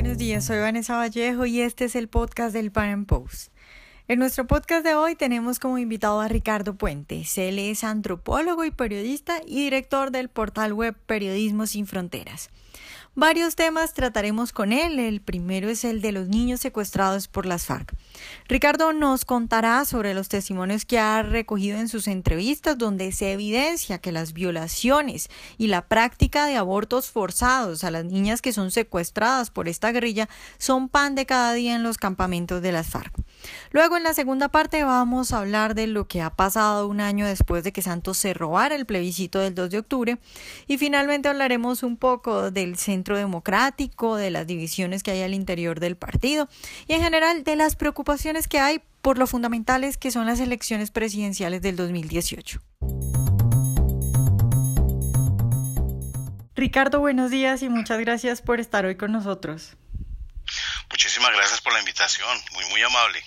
buenos días. Soy Vanessa Vallejo y este es el podcast del Pan Post. En nuestro podcast de hoy tenemos como invitado a Ricardo Puentes. Él es antropólogo y periodista y director del portal web Periodismo Sin Fronteras. Varios temas trataremos con él. El primero es el de los niños secuestrados por las FARC. Ricardo nos contará sobre los testimonios que ha recogido en sus entrevistas donde se evidencia que las violaciones y la práctica de abortos forzados a las niñas que son secuestradas por esta guerrilla son pan de cada día en los campamentos de las FARC. Luego en la segunda parte vamos a hablar de lo que ha pasado un año después de que Santos se robara el plebiscito del 2 de octubre y finalmente hablaremos un poco del centro democrático, de las divisiones que hay al interior del partido y en general de las preocupaciones que hay por lo fundamentales que son las elecciones presidenciales del 2018. Ricardo, buenos días y muchas gracias por estar hoy con nosotros. Muchísimas gracias por la invitación, muy muy amable.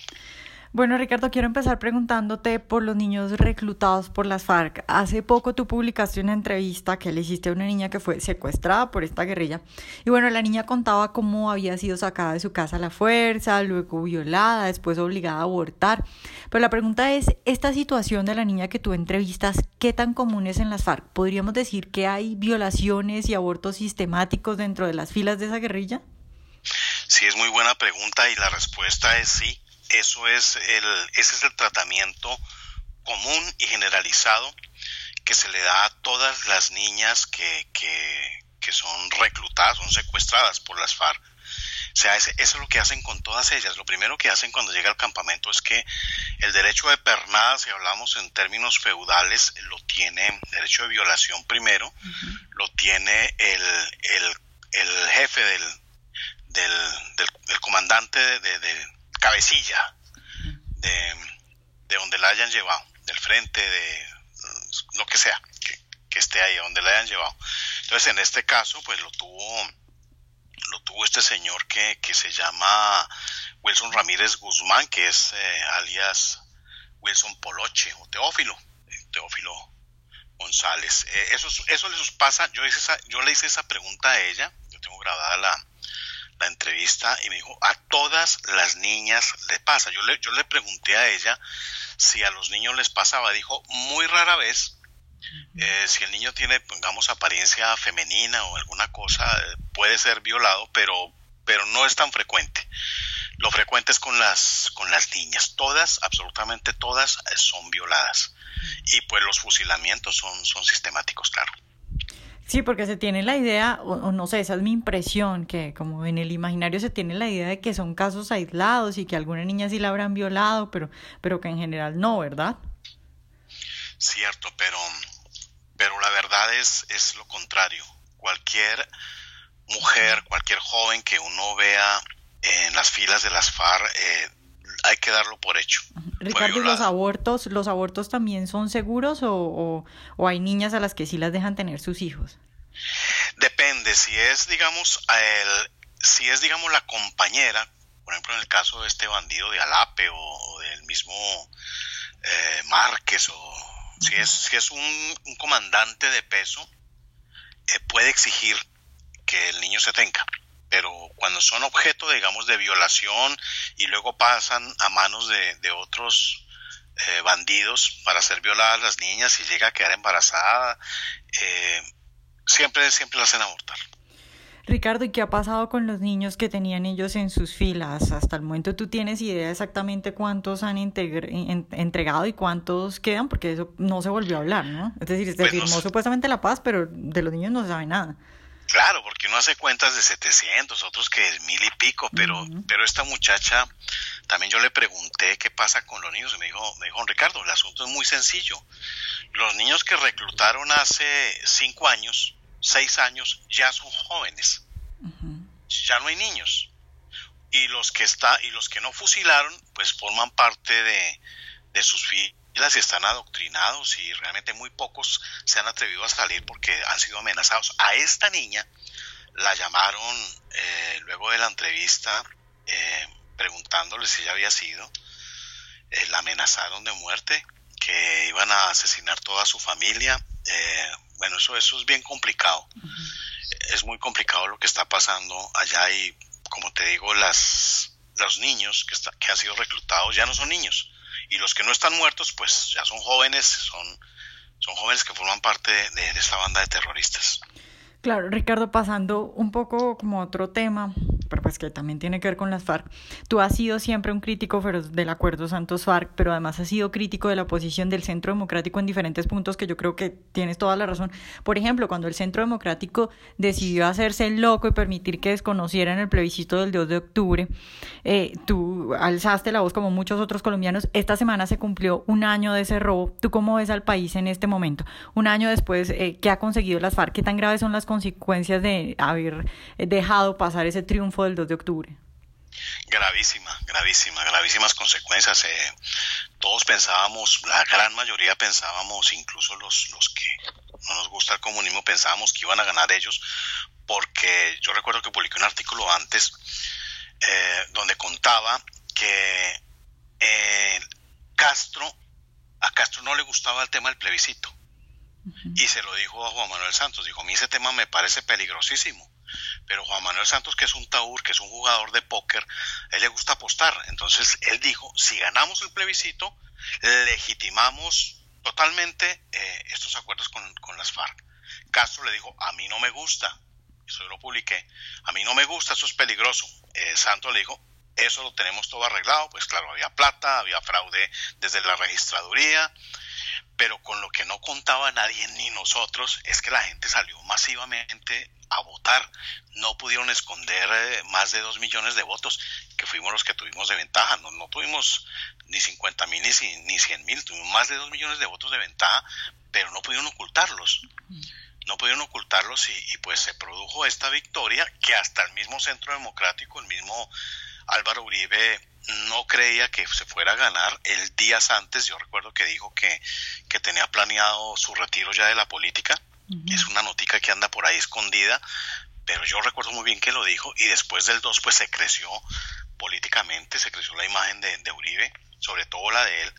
Bueno, Ricardo, quiero empezar preguntándote por los niños reclutados por las FARC. Hace poco tú publicaste una entrevista que le hiciste a una niña que fue secuestrada por esta guerrilla. Y bueno, la niña contaba cómo había sido sacada de su casa a la fuerza, luego violada, después obligada a abortar. Pero la pregunta es, ¿esta situación de la niña que tú entrevistas, qué tan común es en las FARC? ¿Podríamos decir que hay violaciones y abortos sistemáticos dentro de las filas de esa guerrilla? Sí, es muy buena pregunta y la respuesta es sí eso es el, ese es el tratamiento común y generalizado que se le da a todas las niñas que, que, son reclutadas, son secuestradas por las FARC. O sea, eso es lo que hacen con todas ellas. Lo primero que hacen cuando llega al campamento es que el derecho de pernada, si hablamos en términos feudales, lo tiene, derecho de violación primero, lo tiene el, el, el jefe del, del, del, comandante de, de, cabecilla de, de donde la hayan llevado, del frente, de lo que sea, que, esté ahí, donde la hayan llevado. Entonces, en este caso, pues lo tuvo, lo tuvo este señor que, que se llama Wilson Ramírez Guzmán, que es eh, alias Wilson Poloche o Teófilo, Teófilo González. Eh, eso, eso les pasa, yo, hice esa, yo le hice esa pregunta a ella, yo tengo grabada la, la entrevista y me dijo, a todas las niñas le pasa. Yo le, yo le pregunté a ella si a los niños les pasaba. Dijo, muy rara vez, eh, si el niño tiene, pongamos, apariencia femenina o alguna cosa, puede ser violado, pero, pero no es tan frecuente. Lo frecuente es con las, con las niñas. Todas, absolutamente todas, eh, son violadas. Y pues los fusilamientos son, son sistemáticos, claro. Sí, porque se tiene la idea, o, no sé, esa es mi impresión, que como en el imaginario se tiene la idea de que son casos aislados y que alguna niña sí la habrán violado, pero, pero que en general no, ¿verdad? Cierto, pero, pero la verdad es, es lo contrario. Cualquier mujer, cualquier joven que uno vea en las filas de las FARC, eh, hay que darlo por hecho. Ricardo, ¿los abortos, los abortos también son seguros o, hay niñas a las que sí las dejan tener sus hijos? Depende, si es, digamos, el, si es, digamos, la compañera, por ejemplo, en el caso de este bandido de Alape o, del mismo eh, Márquez, o si es, si es un, comandante de peso, eh, puede exigir que el niño se tenga. Pero cuando son objeto, digamos, de violación y luego pasan a manos de, otros eh, bandidos para ser violadas las niñas y llega a quedar embarazada, eh, siempre, siempre la hacen abortar. Ricardo, ¿y qué ha pasado con los niños que tenían ellos en sus filas? Hasta el momento tú tienes idea exactamente cuántos han entregado y cuántos quedan, porque eso no se volvió a hablar, ¿no? Es decir, se pues firmó supuestamente la paz, pero de los niños no se sabe nada. Claro, porque uno hace cuentas de 700, otros que es mil y pico, pero, pero esta muchacha, también yo le pregunté qué pasa con los niños y me dijo, me dijo, Ricardo, el asunto es muy sencillo. Los niños que reclutaron hace cinco años, seis años, ya son jóvenes. Ya no hay niños. Y los que está, y los que no fusilaron, pues forman parte de, de sus y están adoctrinados y realmente muy pocos se han atrevido a salir porque han sido amenazados. A esta niña la llamaron eh, luego de la entrevista eh, preguntándole si ella había sido, eh, la amenazaron de muerte, que iban a asesinar toda su familia. bueno, eso, eso es bien complicado. Es muy complicado lo que está pasando allá y como te digo, las, los niños que, que han sido reclutados ya no son niños. Y los que no están muertos, pues ya son jóvenes, son, son jóvenes que forman parte de esta banda de terroristas. Claro, Ricardo, pasando un poco como otro tema, pero pues que también tiene que ver con las FARC. Tú has sido siempre un crítico feroz del acuerdo Santos-FARC, pero además has sido crítico de la posición del Centro Democrático en diferentes puntos que yo creo que tienes toda la razón. Por ejemplo, cuando el Centro Democrático decidió hacerse loco y permitir que desconocieran el plebiscito del 2 de octubre, eh, tú alzaste la voz como muchos otros colombianos. Esta semana se cumplió un año de ese robo. ¿Tú cómo ves al país en este momento? Un año después, eh, ¿qué ha conseguido las FARC? ¿Qué tan graves son las consecuencias de haber eh, dejado pasar ese triunfo del 2 de octubre? Gravísima, gravísima, gravísimas consecuencias. Eh, todos pensábamos, la gran mayoría pensábamos, incluso los, los que no nos gusta el comunismo, pensábamos que iban a ganar ellos, porque yo recuerdo que publiqué un artículo antes eh, donde contaba que Castro, a Castro no le gustaba el tema del plebiscito y se lo dijo a Juan Manuel Santos. Dijo, a mí ese tema me parece peligrosísimo. Pero Juan Manuel Santos, que es un taur, que es un jugador de póker, él le gusta apostar. Entonces él dijo, si ganamos el plebiscito, legitimamos totalmente eh, estos acuerdos con, con las FARC. Castro le dijo, a mí no me gusta, eso yo lo publiqué, a mí no me gusta, eso es peligroso. Eh, Santos le dijo, eso lo tenemos todo arreglado, pues claro, había plata, había fraude desde la registraduría, pero con lo que no contaba nadie ni nosotros es que la gente salió masivamente a votar. No pudieron esconder eh, más de dos millones de votos, que fuimos los que tuvimos de ventaja. No, no tuvimos ni 50 mil ni, ni 100 mil, tuvimos más de dos millones de votos de ventaja, pero no pudieron ocultarlos. No pudieron ocultarlos y, y pues se produjo esta victoria que hasta el mismo Centro Democrático, el mismo Álvaro Uribe no creía que se fuera a ganar el días antes. Yo recuerdo que dijo que, que tenía planeado su retiro ya de la política. Es una notica que anda por ahí escondida, pero yo recuerdo muy bien que lo dijo y después del 2 pues se creció políticamente, se creció la imagen de, Uribe, sobre todo la de él.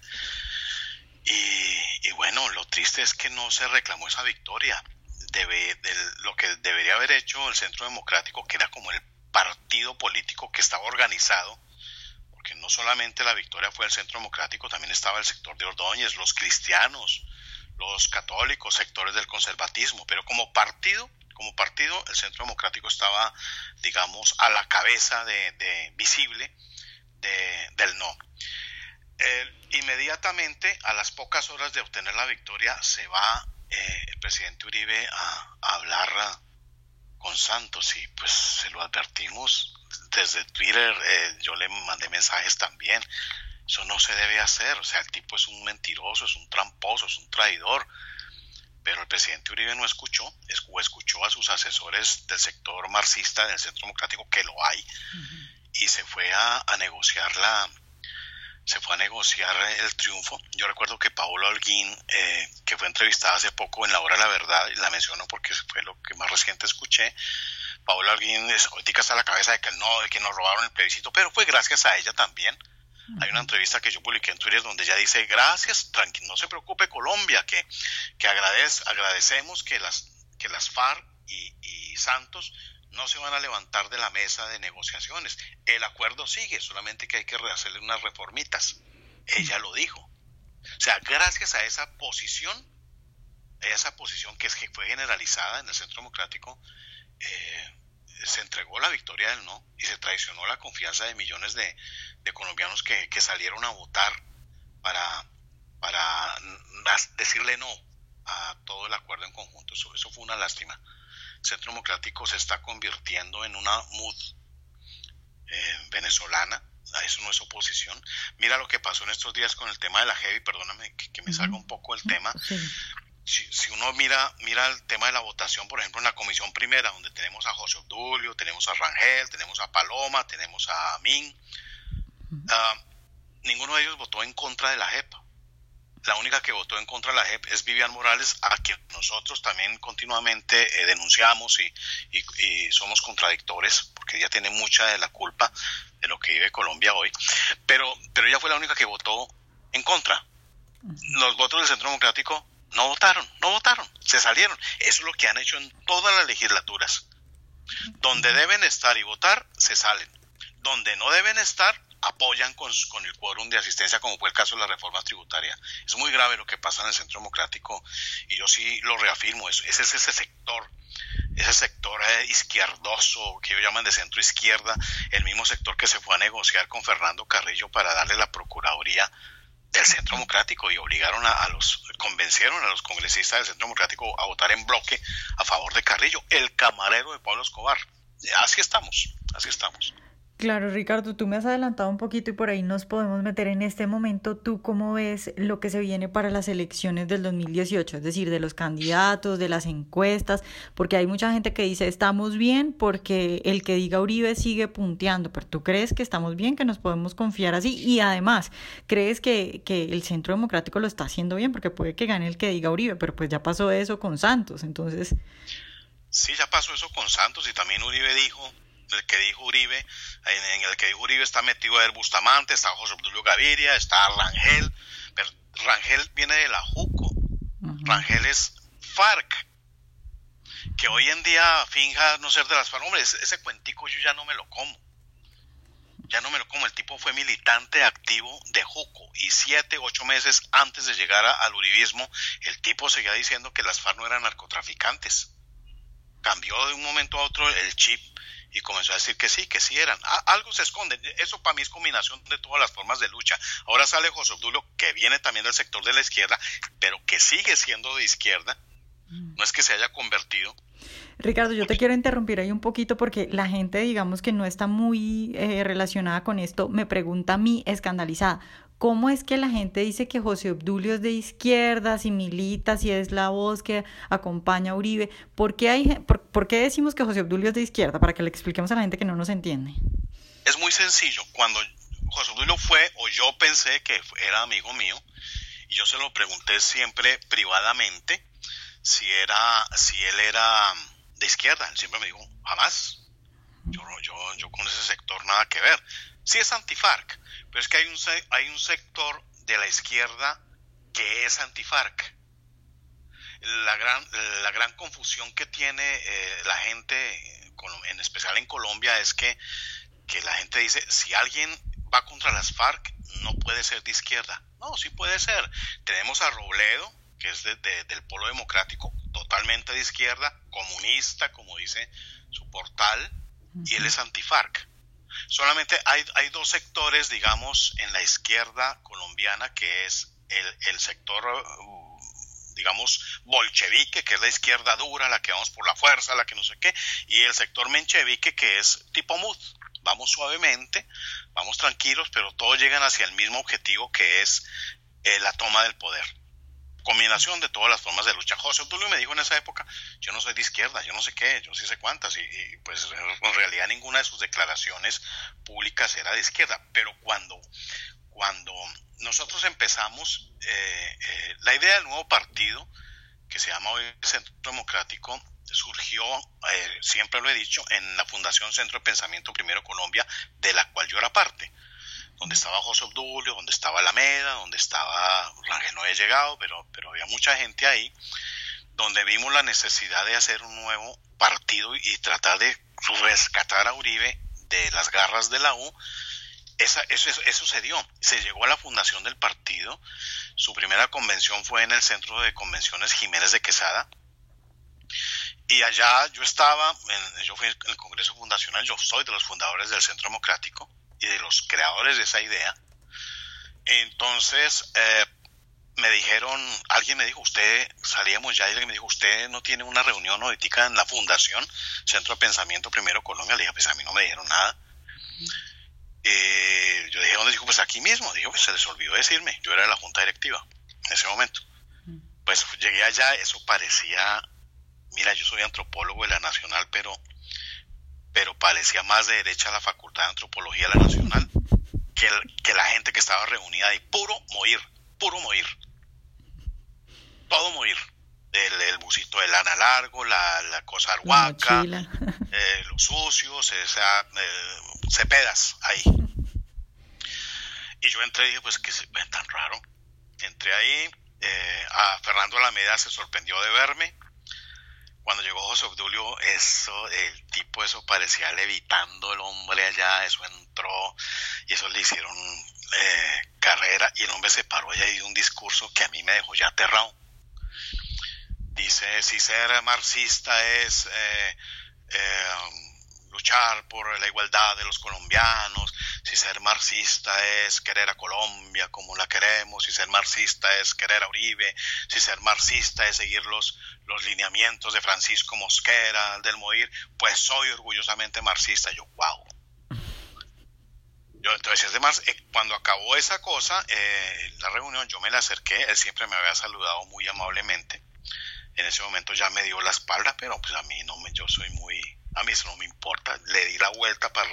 Y, bueno, lo triste es que no se reclamó esa victoria. Debe, lo que debería haber hecho el Centro Democrático, que era como el partido político que estaba organizado, porque no solamente la victoria fue el Centro Democrático, también estaba el sector de Ordóñez, los cristianos, los católicos, sectores del conservatismo, pero como partido, como partido, el Centro Democrático estaba, digamos, a la cabeza de, visible del no. inmediatamente, a las pocas horas de obtener la victoria, se va eh, el presidente Uribe a, a hablar con Santos y pues se lo advertimos desde Twitter, eh, yo le mandé mensajes también. Eso no se debe hacer, o sea, el tipo es un mentiroso, es un tramposo, es un traidor. Pero el presidente Uribe no escuchó, o escuchó a sus asesores del sector marxista del Centro Democrático, que lo hay, y se fue a, a negociar la, se fue a negociar el triunfo. Yo recuerdo que Paola Holguín, eh, que fue entrevistada hace poco en La Hora de la Verdad, y la menciono porque fue lo que más reciente escuché, Paola Holguín es, ahorita está a la cabeza de que no, de que nos robaron el plebiscito, pero fue gracias a ella también. Hay una entrevista que yo publiqué en Twitter donde ella dice, gracias, tranquilo, no se preocupe Colombia, que, que agradecemos que las, que las FARC y, Santos no se van a levantar de la mesa de negociaciones. El acuerdo sigue, solamente que hay que hacerle unas reformitas. Ella lo dijo. O sea, gracias a esa posición, a esa posición que fue generalizada en el Centro Democrático, eh, se entregó la victoria del no y se traicionó la confianza de millones de, colombianos que, salieron a votar para, para decirle no a todo el acuerdo en conjunto. eso fue una lástima. Centro Democrático se está convirtiendo en una MUD eh, venezolana. Eso no es oposición. Mira lo que pasó en estos días con el tema de la heavy, perdóname que, me salga un poco el tema. Si, uno mira, mira el tema de la votación, por ejemplo, en la comisión primera, donde tenemos a José Obdulio, tenemos a Rangel, tenemos a Paloma, tenemos a Amin, ah, ninguno de ellos votó en contra de la JEP la única que votó en contra de la JEP es Vivian Morales, a quien nosotros también continuamente eh, denunciamos y, somos contradictores, porque ella tiene mucha de la culpa de lo que vive Colombia hoy. Pero, pero ella fue la única que votó en contra. Los votos del Centro Democrático no votaron, no votaron, se salieron. Eso es lo que han hecho en todas las legislaturas. Donde deben estar y votar, se salen. Donde no deben estar, apoyan con, con, el quórum de asistencia, como fue el caso de la reforma tributaria. Es muy grave lo que pasa en el Centro Democrático y yo sí lo reafirmo, ese es ese sector, ese sector eh, izquierdoso que ellos llaman de centro izquierda, el mismo sector que se fue a negociar con Fernando Carrillo para darle la Procuraduría del Centro Democrático y obligaron a, los, convencieron a los congresistas del Centro Democrático a votar en bloque a favor de Carrillo, el camarero de Pablo Escobar. Así estamos, así estamos. Claro, Ricardo, tú me has adelantado un poquito y por ahí nos podemos meter en este momento. ¿Tú cómo ves lo que se viene para las elecciones del 2018? Es decir, de los candidatos, de las encuestas, porque hay mucha gente que dice estamos bien porque el que diga Uribe sigue punteando, pero tú crees que estamos bien, que nos podemos confiar así y además, ¿crees que, que el Centro Democrático lo está haciendo bien? Porque puede que gane el que diga Uribe, pero pues ya pasó eso con Santos, entonces... Sí, ya pasó eso con Santos y también Uribe dijo el que dijo Uribe, en, el que Uribe está metido el Bustamante, está José Obdulio Gaviria, está Rangel, pero Rangel viene de la JUCO, Rangel es FARC, que hoy en día finja no ser de las FARC, hombre, ese, cuentico yo ya no me lo como, ya no me lo como, el tipo fue militante activo de JUCO y siete, ocho meses antes de llegar al uribismo, el tipo seguía diciendo que las FARC no eran narcotraficantes. Cambió de un momento a otro el chip y comenzó a decir que sí, que sí eran. algo se esconde. Eso para mí es combinación de todas las formas de lucha. Ahora sale José Obdulio, que viene también del sector de la izquierda, pero que sigue siendo de izquierda. Mm. No es que se haya convertido. Ricardo, yo te quiero interrumpir ahí un poquito porque la gente, digamos que no está muy eh, relacionada con esto, me pregunta a mí escandalizada, ¿Cómo es que la gente dice que José Obdulio es de izquierda, si milita, si es la voz que acompaña a Uribe? ¿Por qué, hay, por, qué decimos que José Obdulio es de izquierda? Para que le expliquemos a la gente que no nos entiende. Es muy sencillo. Cuando José Obdulio fue, o yo pensé que era amigo mío, y yo se lo pregunté siempre privadamente si era, si él era de izquierda. Él siempre me dijo, jamás. Yo, yo, yo con ese sector nada que ver. Sí es antifarc, pero es que hay un, hay un sector de la izquierda que es antifarc. La gran, la gran confusión que tiene eh, la gente, en especial en Colombia, es que, que la gente dice, si alguien va contra las FARC, no puede ser de izquierda. No, sí puede ser. Tenemos a Robledo, que es del Polo Democrático, totalmente de izquierda, comunista, como dice su portal, y él es antifarc. Solamente hay, hay dos sectores, digamos, en la izquierda colombiana, que es el, el sector digamos, bolchevique, que es la izquierda dura, la que vamos por la fuerza, la que no sé qué, y el sector menchevique, que es tipo MUD. Vamos suavemente, vamos tranquilos, pero todos llegan hacia el mismo objetivo, que es eh, la toma del poder combinación de todas las formas de lucha. José Obdulio me dijo en esa época, yo no soy de izquierda, yo no sé qué, yo sí sé cuántas, y, pues en realidad ninguna de sus declaraciones públicas era de izquierda, pero cuando, cuando nosotros empezamos eh, eh, la idea del nuevo partido, que se llama hoy Centro Democrático, surgió, eh, siempre lo he dicho, en la Fundación Centro de Pensamiento Primero Colombia, de la cual yo era parte donde estaba José Obdulio, donde estaba Alameda, donde estaba Rangel no había llegado, pero, pero había mucha gente ahí, donde vimos la necesidad de hacer un nuevo partido y tratar de rescatar a Uribe de las garras de la U. Esa, eso, eso se dio. Se llegó a la fundación del partido. Su primera convención fue en el Centro de Convenciones Jiménez de Quesada. Y allá yo estaba, yo fui en el Congreso Fundacional, yo soy de los fundadores del Centro Democrático y de los creadores de esa idea. Entonces, eh, me dijeron, alguien me dijo, usted, salíamos ya y alguien me dijo, usted no tiene una reunión ahorita en la fundación, Centro de Pensamiento Primero Colombia. Le dije, pues a mí no me dijeron nada. Eh, yo dije, ¿dónde dijo? Pues aquí mismo. Dijo, pues se les olvidó decirme. Yo era de la junta directiva en ese momento. Pues llegué allá, eso parecía, mira, yo soy antropólogo de la Nacional, pero pero parecía más de derecha la Facultad de Antropología de la Nacional que, que la gente que estaba reunida ahí. Puro morir, puro morir. Todo morir. El, el busito de lana largo, la, la cosa arhuaca, eh, los sucios, o sea, eh, cepedas ahí. Y yo entré y dije, pues que se ven tan raro. Entré ahí, eh, a Fernando Alameda se sorprendió de verme, cuando llegó José Obdulio, eso, el tipo, eso parecía levitando el hombre allá, eso entró y eso le hicieron eh, carrera y el hombre se paró y dio un discurso que a mí me dejó ya aterrado. Dice, si ser marxista es eh, eh, luchar por la igualdad de los colombianos, si ser marxista es querer a Colombia como la queremos, si ser marxista es querer a Uribe, si ser marxista es seguir los, los lineamientos de Francisco Mosquera, del Moir, pues soy orgullosamente marxista. Yo, wow. Yo, entonces, además, eh, cuando acabó esa cosa, eh, la reunión, yo me la acerqué, él siempre me había saludado muy amablemente. En ese momento ya me dio la espalda, pero pues a mí no me, yo soy muy, a mí eso no me importa. Le di la vuelta para,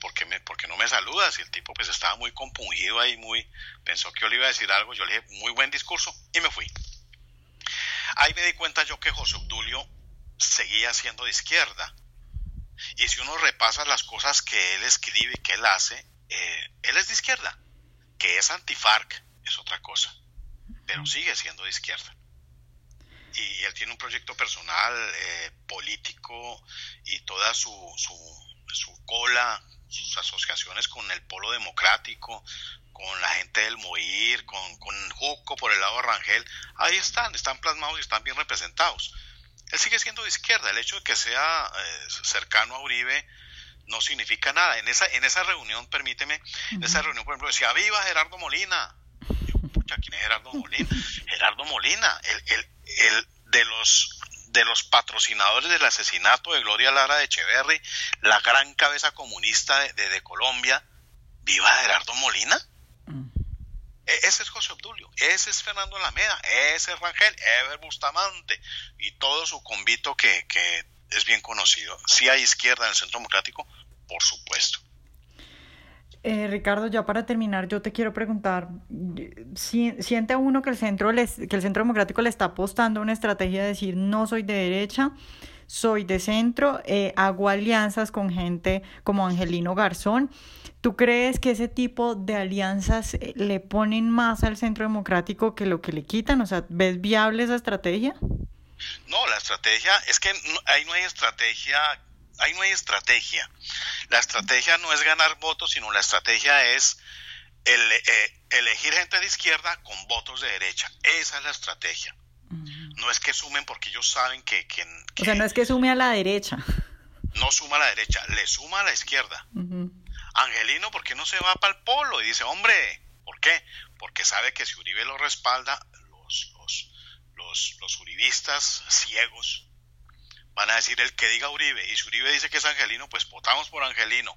¿por qué, no me saludas? Y el tipo pues estaba muy compungido ahí, muy, pensó que yo le iba a decir algo, yo le dije, muy buen discurso, y me fui. Ahí me di cuenta yo que José Obdulio seguía siendo de izquierda. Y si uno repasa las cosas que él escribe y que él hace, eh, él es de izquierda. Que es antifarc es otra cosa, pero sigue siendo de izquierda y él tiene un proyecto personal, eh, político y toda su, su, cola, sus asociaciones con el Polo Democrático, con la gente del Moir, con, con Juco por el lado de Rangel, ahí están, están plasmados y están bien representados. Él sigue siendo de izquierda, el hecho de que sea eh, cercano a Uribe no significa nada. En esa, en esa reunión, permíteme, en esa reunión, por ejemplo, decía, viva Gerardo Molina. ¿quién es Gerardo Molina? Gerardo Molina, el, el, de los de los patrocinadores del asesinato de Gloria Lara de Echeverry, la gran cabeza comunista de, Colombia, viva Gerardo Molina. Mm. E, ese es José Obdulio, ese es Fernando Alameda, ese es Rangel, Ever Bustamante y todo su convito que, que es bien conocido. Si hay izquierda en el Centro Democrático, por supuesto. Eh, Ricardo, ya para terminar, yo te quiero preguntar, ¿siente uno que el, centro que el Centro Democrático le está apostando una estrategia de decir no soy de derecha, soy de centro, eh, hago alianzas con gente como Angelino Garzón? ¿Tú crees que ese tipo de alianzas eh, le ponen más al Centro Democrático que lo que le quitan? O sea, ¿ves viable esa estrategia? No, la estrategia es que ahí no hay estrategia ahí no hay estrategia. La estrategia no es ganar votos, sino la estrategia es eh, elegir gente de izquierda con votos de derecha. Esa es la estrategia. No es que sumen porque ellos saben que, O sea, no es que sume a la derecha. No suma a la derecha, le suma a la izquierda. Angelino, ¿por qué no se va para el polo? Y dice, hombre, ¿por qué? Porque sabe que si Uribe lo respalda, los, los, los, los uribistas ciegos van a decir el que diga Uribe, y si Uribe dice que es Angelino, pues votamos por Angelino.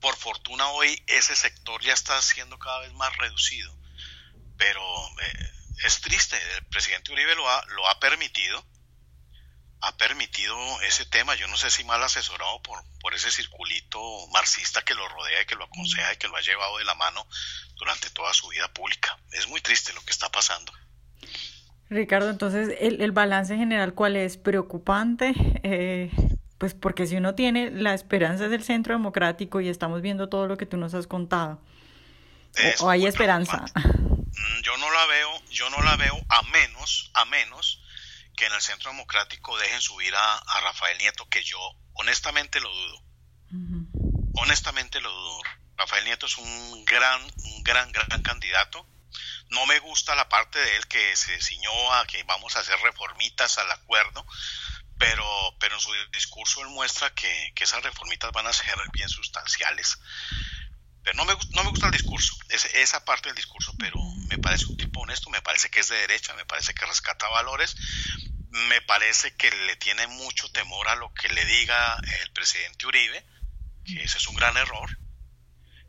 Por fortuna hoy ese sector ya está siendo cada vez más reducido, pero eh, es triste, el presidente Uribe lo ha, lo ha permitido, ha permitido ese tema, yo no sé si mal asesorado por, por ese circulito marxista que lo rodea y que lo aconseja y que lo ha llevado de la mano durante toda su vida pública. Es muy triste lo que está pasando. Ricardo, entonces, ¿el, el balance general cuál es? ¿Preocupante? Eh, pues porque si uno tiene la esperanza del centro democrático y estamos viendo todo lo que tú nos has contado, o, hay esperanza. Mm, yo no la veo, yo no la veo a menos, a menos que en el centro democrático dejen subir a, a Rafael Nieto, que yo honestamente lo dudo. Honestamente lo dudo. Rafael Nieto es un gran, un gran, gran candidato no me gusta la parte de él que se ciñó a que vamos a hacer reformitas al acuerdo, pero, pero en su discurso él muestra que, esas reformitas van a ser bien sustanciales. Pero no me, no me gusta el discurso, esa parte del discurso, pero me parece un tipo honesto, me parece que es de derecha, me parece que rescata valores, me parece que le tiene mucho temor a lo que le diga el presidente Uribe, que ese es un gran error.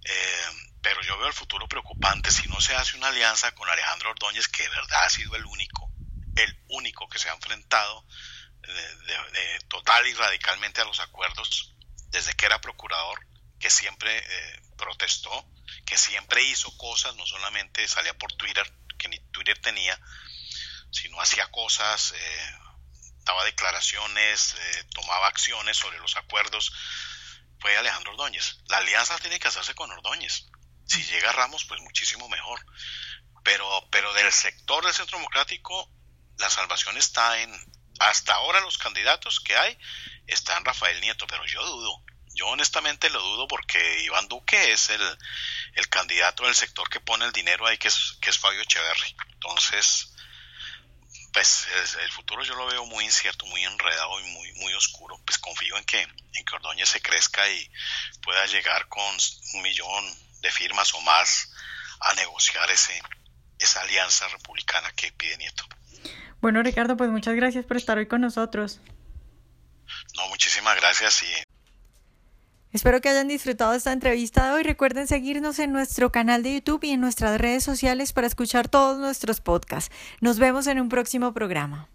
Eh, pero yo veo el futuro preocupante si no se hace una alianza con Alejandro Ordóñez, que de verdad ha sido el único, el único que se ha enfrentado de, total y radicalmente a los acuerdos desde que era procurador, que siempre eh, protestó, que siempre hizo cosas, no solamente salía por Twitter, que ni Twitter tenía, sino hacía cosas, eh, daba declaraciones, eh, tomaba acciones sobre los acuerdos, fue Alejandro Ordóñez. La alianza tiene que hacerse con Ordóñez. Si llega Ramos, pues muchísimo mejor. Pero, pero del sector del Centro Democrático, la salvación está en hasta ahora los candidatos que hay están Rafael Nieto, pero yo dudo. Yo honestamente lo dudo porque Iván Duque es el, el candidato del sector que pone el dinero ahí, que es, que es Fabio Echeverry. Entonces, pues el futuro yo lo veo muy incierto, muy enredado y muy, muy oscuro. Pues confío en que, en que Ordóñez se crezca y pueda llegar con un millón de firmas o más a negociar ese, esa alianza republicana que pide Nieto. Bueno, Ricardo, pues muchas gracias por estar hoy con nosotros. No, muchísimas gracias y Espero que hayan disfrutado esta entrevista de hoy. Recuerden seguirnos en nuestro canal de YouTube y en nuestras redes sociales para escuchar todos nuestros podcasts. Nos vemos en un próximo programa.